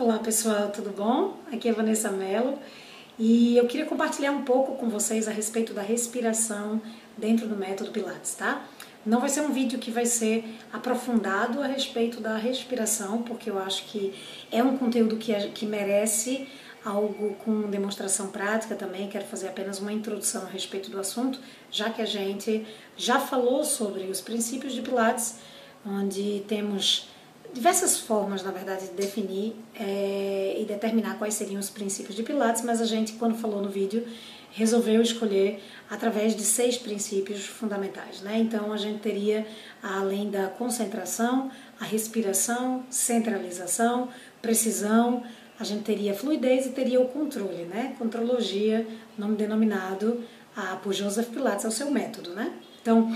Olá pessoal, tudo bom? Aqui é Vanessa Mello e eu queria compartilhar um pouco com vocês a respeito da respiração dentro do método Pilates, tá? Não vai ser um vídeo que vai ser aprofundado a respeito da respiração, porque eu acho que é um conteúdo que, que merece algo com demonstração prática também. Quero fazer apenas uma introdução a respeito do assunto, já que a gente já falou sobre os princípios de Pilates, onde temos diversas formas, na verdade, de definir é, e determinar quais seriam os princípios de Pilates, mas a gente, quando falou no vídeo, resolveu escolher através de seis princípios fundamentais. Né? Então, a gente teria, além da concentração, a respiração, centralização, precisão, a gente teria fluidez e teria o controle, né? Contrologia, nome denominado a, por Joseph Pilates, é o seu método, né? Então,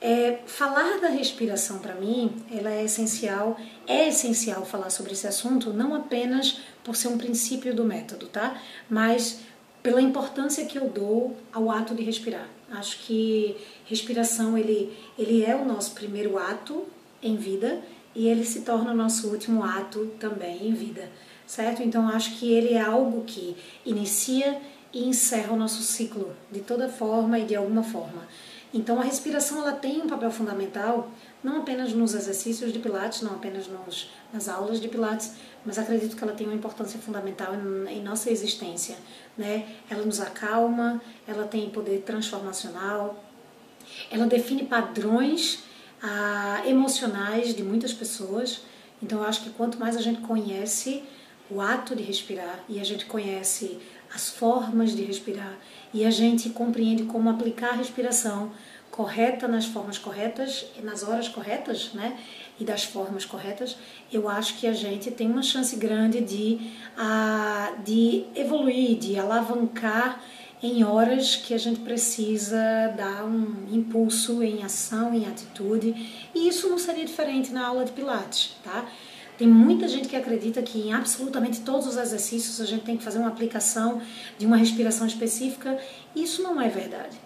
é, falar da respiração para mim, ela é essencial, é essencial falar sobre esse assunto, não apenas por ser um princípio do método, tá? Mas pela importância que eu dou ao ato de respirar. Acho que respiração ele, ele é o nosso primeiro ato em vida e ele se torna o nosso último ato também em vida, certo? Então acho que ele é algo que inicia e encerra o nosso ciclo de toda forma e de alguma forma. Então a respiração ela tem um papel fundamental não apenas nos exercícios de Pilates, não apenas nos, nas aulas de Pilates, mas acredito que ela tem uma importância fundamental em, em nossa existência. Né? Ela nos acalma, ela tem poder transformacional, ela define padrões ah, emocionais de muitas pessoas. Então eu acho que quanto mais a gente conhece o ato de respirar e a gente conhece as formas de respirar e a gente compreende como aplicar a respiração correta nas formas corretas e nas horas corretas, né? E das formas corretas, eu acho que a gente tem uma chance grande de, a, de evoluir, de alavancar em horas que a gente precisa dar um impulso em ação, em atitude, e isso não seria diferente na aula de Pilates, tá? Tem muita gente que acredita que em absolutamente todos os exercícios a gente tem que fazer uma aplicação de uma respiração específica. Isso não é verdade.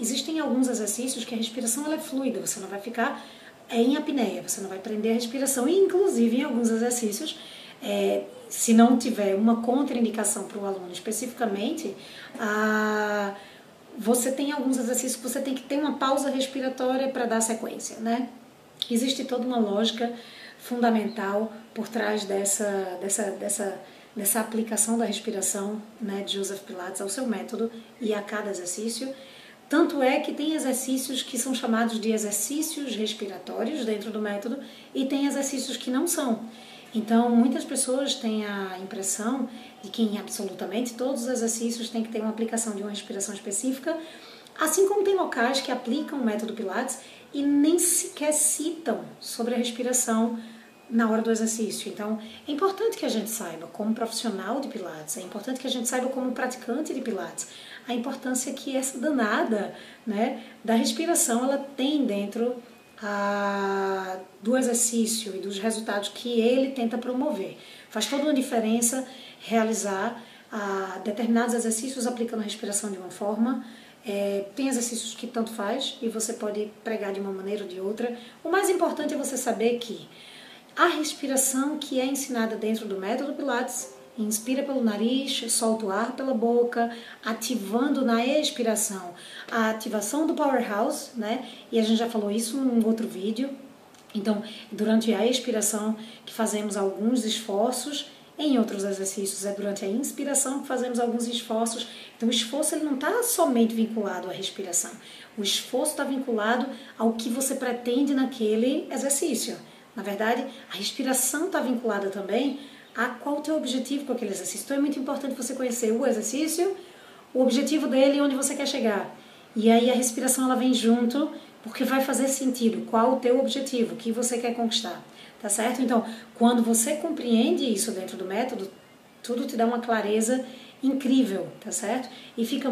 Existem alguns exercícios que a respiração ela é fluida, você não vai ficar é, em apneia, você não vai prender a respiração. E, inclusive, em alguns exercícios, é, se não tiver uma contraindicação para o aluno especificamente, a, você tem alguns exercícios que você tem que ter uma pausa respiratória para dar sequência, né? Existe toda uma lógica fundamental por trás dessa, dessa, dessa, dessa aplicação da respiração né, de Joseph Pilates ao seu método e a cada exercício. Tanto é que tem exercícios que são chamados de exercícios respiratórios dentro do método e tem exercícios que não são. Então, muitas pessoas têm a impressão de que em absolutamente todos os exercícios tem que ter uma aplicação de uma respiração específica, assim como tem locais que aplicam o método Pilates e nem sequer citam sobre a respiração na hora do exercício. Então, é importante que a gente saiba, como profissional de Pilates, é importante que a gente saiba, como praticante de Pilates, a importância que essa danada né, da respiração ela tem dentro a, do exercício e dos resultados que ele tenta promover. Faz toda uma diferença realizar a, determinados exercícios aplicando a respiração de uma forma. É, tem exercícios que tanto faz e você pode pregar de uma maneira ou de outra. O mais importante é você saber que a respiração que é ensinada dentro do método Pilates inspira pelo nariz, solta o ar pela boca, ativando na expiração a ativação do powerhouse, né? E a gente já falou isso num outro vídeo. Então, durante a expiração que fazemos alguns esforços, em outros exercícios é durante a inspiração que fazemos alguns esforços. Então, o esforço ele não está somente vinculado à respiração. O esforço está vinculado ao que você pretende naquele exercício. Na verdade, a respiração está vinculada também a qual o teu objetivo com aquele exercício. Então é muito importante você conhecer o exercício, o objetivo dele e onde você quer chegar. E aí a respiração ela vem junto, porque vai fazer sentido qual o teu objetivo, o que você quer conquistar. Tá certo? Então, quando você compreende isso dentro do método, tudo te dá uma clareza incrível, tá certo? E fica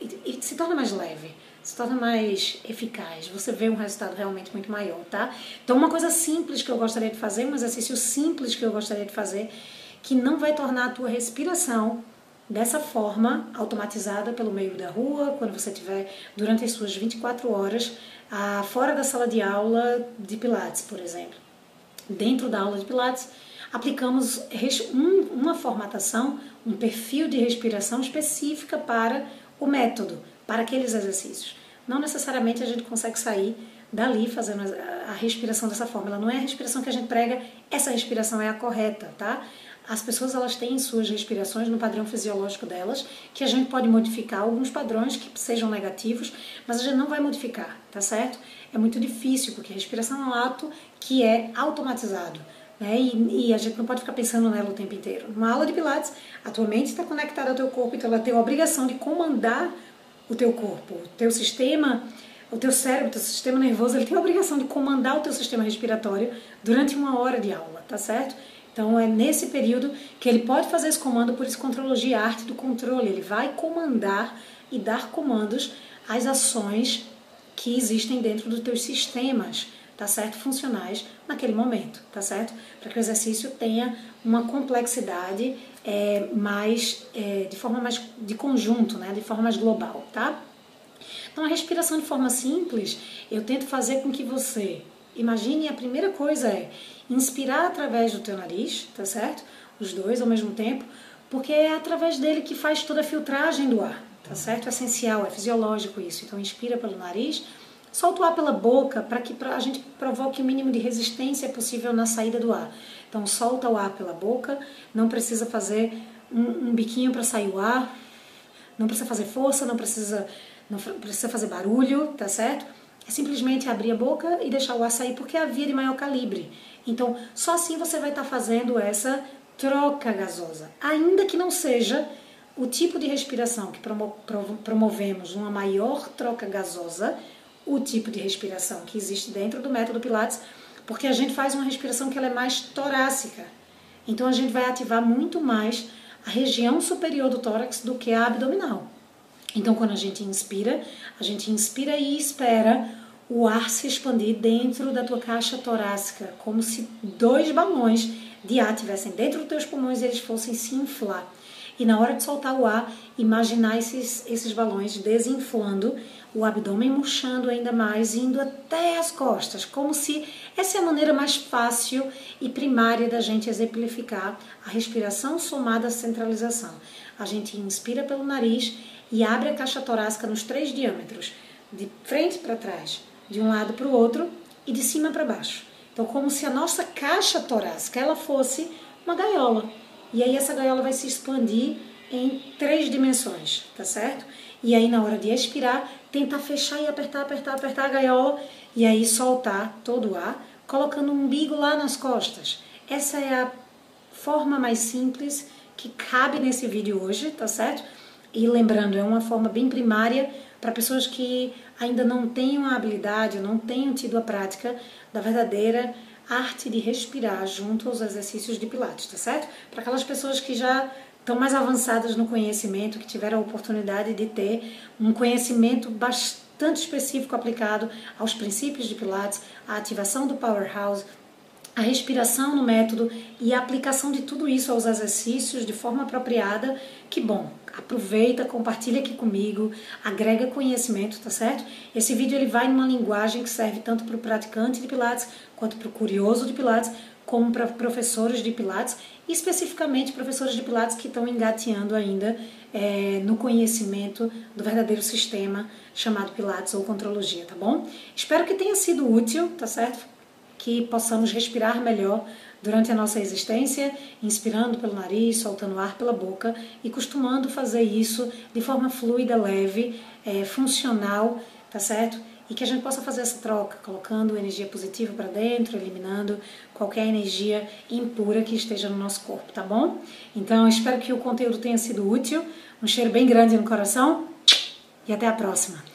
e, se torna mais leve se torna mais eficaz, você vê um resultado realmente muito maior, tá? Então, uma coisa simples que eu gostaria de fazer, um exercício simples que eu gostaria de fazer, que não vai tornar a tua respiração dessa forma, automatizada pelo meio da rua, quando você estiver durante as suas 24 horas, ah, fora da sala de aula de Pilates, por exemplo. Dentro da aula de Pilates, aplicamos uma formatação, um perfil de respiração específica para o método, para aqueles exercícios. Não necessariamente a gente consegue sair dali fazendo a respiração dessa forma. Ela não é a respiração que a gente prega, essa respiração é a correta, tá? As pessoas elas têm suas respirações no padrão fisiológico delas, que a gente pode modificar alguns padrões que sejam negativos, mas a gente não vai modificar, tá certo? É muito difícil, porque a respiração é um ato que é automatizado. Né? E, e, a gente não pode ficar pensando nela o tempo inteiro. Uma aula de Pilates, a tua mente está conectada ao teu corpo, então ela tem a obrigação de comandar o teu corpo, o teu sistema o teu cérebro, o teu sistema nervoso, ele tem a obrigação de comandar o teu sistema respiratório durante uma hora de aula, tá certo? Então é nesse período que ele pode fazer esse comando, por isso contrologia, arte do controle. Ele vai comandar e dar comandos às ações que existem dentro dos teus sistemas, tá certo? Funcionais naquele momento, tá certo? Para que o exercício tenha uma complexidade é, mais, é, de forma mais de conjunto, né? De forma mais global, tá? Então, a respiração de forma simples, eu tento fazer com que você imagine a primeira coisa é inspirar através do teu nariz, tá certo? Os dois ao mesmo tempo, porque é através dele que faz toda a filtragem do ar, tá certo? É essencial, é fisiológico isso. Então, inspira pelo nariz, solta o ar pela boca para que a gente provoque o mínimo de resistência possível na saída do ar. Então, solta o ar pela boca, não precisa fazer um, um biquinho para sair o ar, não precisa fazer força, não precisa não precisa fazer barulho, tá certo? É simplesmente abrir a boca e deixar o ar sair, porque é a via de maior calibre. Então, só assim você vai estar tá fazendo essa troca gasosa. Ainda que não seja o tipo de respiração que promo promovemos, uma maior troca gasosa, o tipo de respiração que existe dentro do método Pilates, porque a gente faz uma respiração que ela é mais torácica. Então, a gente vai ativar muito mais a região superior do tórax do que a abdominal. Então, quando a gente inspira, a gente inspira e espera o ar se expandir dentro da tua caixa torácica, como se dois balões de ar tivessem dentro dos teus pulmões e eles fossem se inflar. E na hora de soltar o ar, imaginar esses, esses balões desinflando, o abdômen murchando ainda mais, indo até as costas, como se essa é a maneira mais fácil e primária da gente exemplificar a respiração somada à centralização. A gente inspira pelo nariz e abre a caixa torácica nos três diâmetros, de frente para trás, de um lado para o outro e de cima para baixo. Então, como se a nossa caixa torácica ela fosse uma gaiola. E aí essa gaiola vai se expandir em três dimensões, tá certo? E aí na hora de expirar, tentar fechar e apertar, apertar, apertar a gaiola e aí soltar todo o ar, colocando o umbigo lá nas costas. Essa é a forma mais simples que cabe nesse vídeo hoje, tá certo? E lembrando, é uma forma bem primária para pessoas que ainda não tenham a habilidade, não tenham tido a prática da verdadeira arte de respirar junto aos exercícios de Pilates, tá certo? Para aquelas pessoas que já estão mais avançadas no conhecimento, que tiveram a oportunidade de ter um conhecimento bastante específico aplicado aos princípios de Pilates, a ativação do powerhouse, a respiração no método e a aplicação de tudo isso aos exercícios de forma apropriada, que bom, aproveita, compartilha aqui comigo, agrega conhecimento, tá certo? Esse vídeo ele vai numa linguagem que serve tanto para o praticante de Pilates quanto para o curioso de Pilates, como para professores de Pilates, especificamente professores de Pilates que estão engateando ainda é, no conhecimento do verdadeiro sistema chamado Pilates ou Contrologia, tá bom? Espero que tenha sido útil, tá certo? Que possamos respirar melhor durante a nossa existência, inspirando pelo nariz, soltando ar pela boca e costumando fazer isso de forma fluida, leve, é, funcional, tá certo? E que a gente possa fazer essa troca, colocando energia positiva para dentro, eliminando qualquer energia impura que esteja no nosso corpo, tá bom? Então, espero que o conteúdo tenha sido útil. Um cheiro bem grande no coração e até a próxima.